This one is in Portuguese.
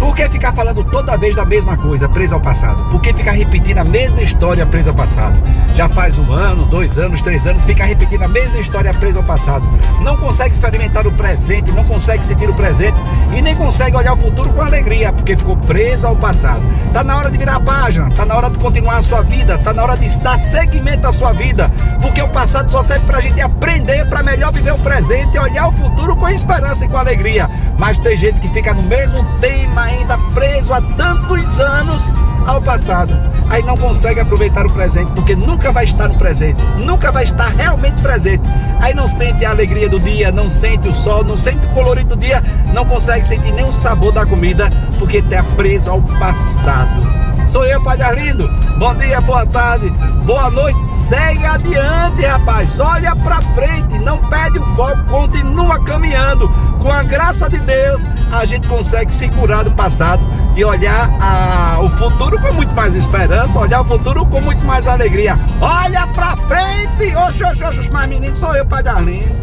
Por que ficar falando toda vez da mesma coisa, presa ao passado? Por que ficar repetindo a mesma história presa ao passado? Já faz um ano, dois anos, três anos, fica repetindo a mesma história presa ao passado. Não consegue experimentar o presente, não consegue sentir o presente e nem consegue olhar o futuro com alegria, porque ficou preso ao passado. Tá na hora de virar a página, tá na hora de continuar a sua vida, tá na hora de dar seguimento à sua vida, porque o passado só serve pra gente aprender para melhor viver o presente e olhar o futuro com esperança e com alegria. Mas tem gente que fica no mesmo tema ainda preso há tantos anos ao passado. Aí não consegue aproveitar o presente, porque nunca vai estar no presente, nunca vai estar realmente presente. Aí não sente a alegria do dia, não sente o sol, não sente o colorido do dia, não consegue sentir nem o sabor da comida, porque está preso ao passado. Sou eu, Padre Arlindo. Bom dia, boa tarde, boa noite. Segue adiante, rapaz. Olha pra frente, não perde o foco, continua caminhando. Com a graça de Deus, a gente consegue se curar do passado e olhar a, o futuro com muito mais esperança, olhar o futuro com muito mais alegria. Olha pra frente! Oxe, oxe, oxe, mas menino, sou eu, Padre Arlindo.